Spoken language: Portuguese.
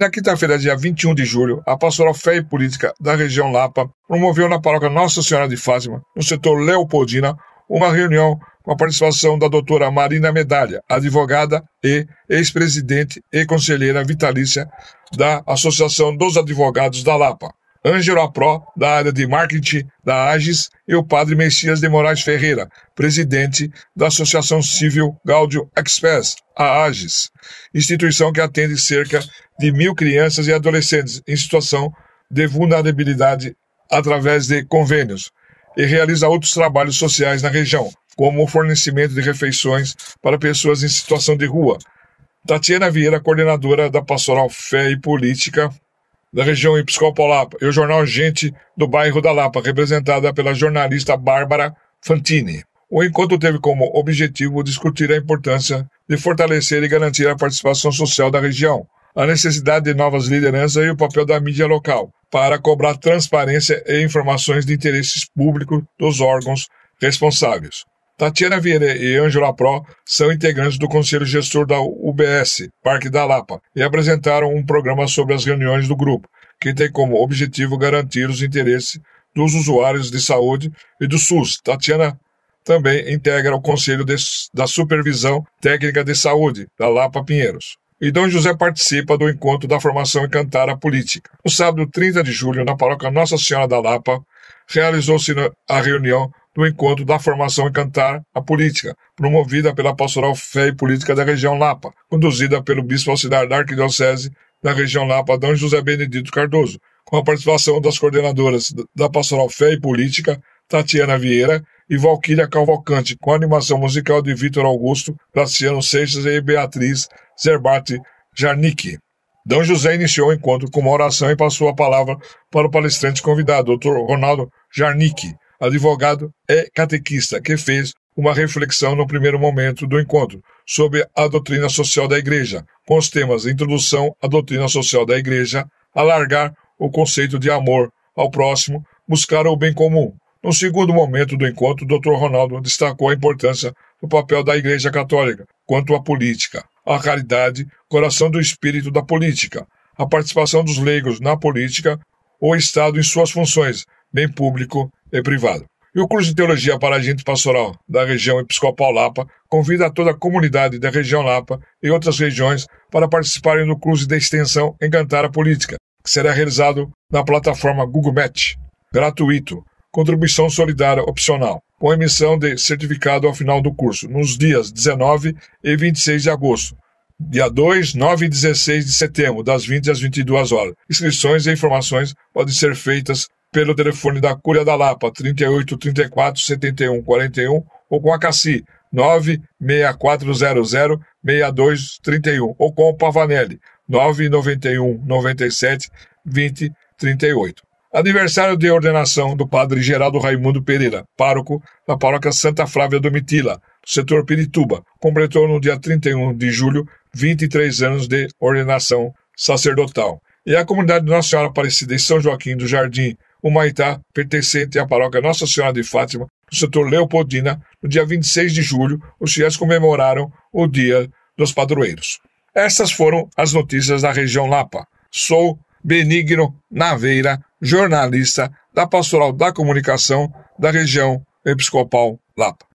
Na quinta-feira, dia 21 de julho, a pastoral Fé e Política da região Lapa promoveu na paróquia Nossa Senhora de Fátima, no setor Leopoldina, uma reunião com a participação da doutora Marina Medalha, advogada e ex-presidente e conselheira vitalícia da Associação dos Advogados da Lapa, Ângelo Apró, da área de marketing da AGES, e o padre Messias de Moraes Ferreira, presidente da Associação Civil Gaudio Express, a AGES, instituição que atende cerca de mil crianças e adolescentes em situação de vulnerabilidade através de convênios, e realiza outros trabalhos sociais na região, como o fornecimento de refeições para pessoas em situação de rua. Tatiana Vieira, coordenadora da Pastoral Fé e Política da região Episcopal Lapa, e o jornal Gente do bairro da Lapa, representada pela jornalista Bárbara Fantini. O encontro teve como objetivo discutir a importância de fortalecer e garantir a participação social da região, a necessidade de novas lideranças e o papel da mídia local, para cobrar transparência e informações de interesses públicos dos órgãos responsáveis. Tatiana Vieira e Ângela Pro são integrantes do Conselho Gestor da UBS, Parque da Lapa, e apresentaram um programa sobre as reuniões do grupo, que tem como objetivo garantir os interesses dos usuários de saúde e do SUS. Tatiana também integra o Conselho de, da Supervisão Técnica de Saúde, da Lapa Pinheiros. E Dom José participa do encontro da formação Encantar a Política. No sábado 30 de julho, na paróquia Nossa Senhora da Lapa, realizou-se a reunião do encontro da formação Encantar a Política, promovida pela Pastoral Fé e Política da região Lapa, conduzida pelo Bispo Auxiliar da Arquidiocese da região Lapa, D. José Benedito Cardoso, com a participação das coordenadoras da Pastoral Fé e Política, Tatiana Vieira e Valquíria Cavalcante, com a animação musical de Vitor Augusto, Graciano Seixas e Beatriz Zerbati Jarnicki. D. José iniciou o encontro com uma oração e passou a palavra para o palestrante convidado, Dr. Ronaldo Jarnicki, advogado e catequista, que fez uma reflexão no primeiro momento do encontro sobre a doutrina social da Igreja, com os temas Introdução à doutrina social da Igreja, alargar o conceito de amor ao próximo, buscar o bem comum. No segundo momento do encontro, o Dr. Ronaldo destacou a importância do papel da Igreja Católica quanto à política, a caridade, coração do espírito da política, a participação dos leigos na política, o Estado em suas funções, bem público e privado. E o curso de Teologia para Agente Pastoral da região Episcopal Lapa convida toda a comunidade da região Lapa e outras regiões para participarem do curso de extensão Encantar a Política, que será realizado na plataforma Google Match, gratuito, contribuição solidária opcional, com emissão de certificado ao final do curso, nos dias 19 e 26 de agosto, dia 2, 9 e 16 de setembro, das 20 às 22 horas. Inscrições e informações podem ser feitas pelo telefone da Cúria da Lapa 38 34 71 41 ou com a CACI 96400 6231 ou com o Pavanelli 991 97 20 38. Aniversário de ordenação do padre Geraldo Raimundo Pereira, pároco da paróquia Santa Flávia do Mitila, do setor Pirituba. Completou no dia 31 de julho 23 anos de ordenação sacerdotal. E a comunidade Nossa Senhora Aparecida em São Joaquim do Jardim Humaitá, pertencente à paróquia Nossa Senhora de Fátima, no setor Leopoldina, no dia 26 de julho, os fiéis comemoraram o Dia dos Padroeiros. Essas foram as notícias da região Lapa. Sou Benigno Naveira, jornalista da Pastoral da Comunicação da região Episcopal Lapa.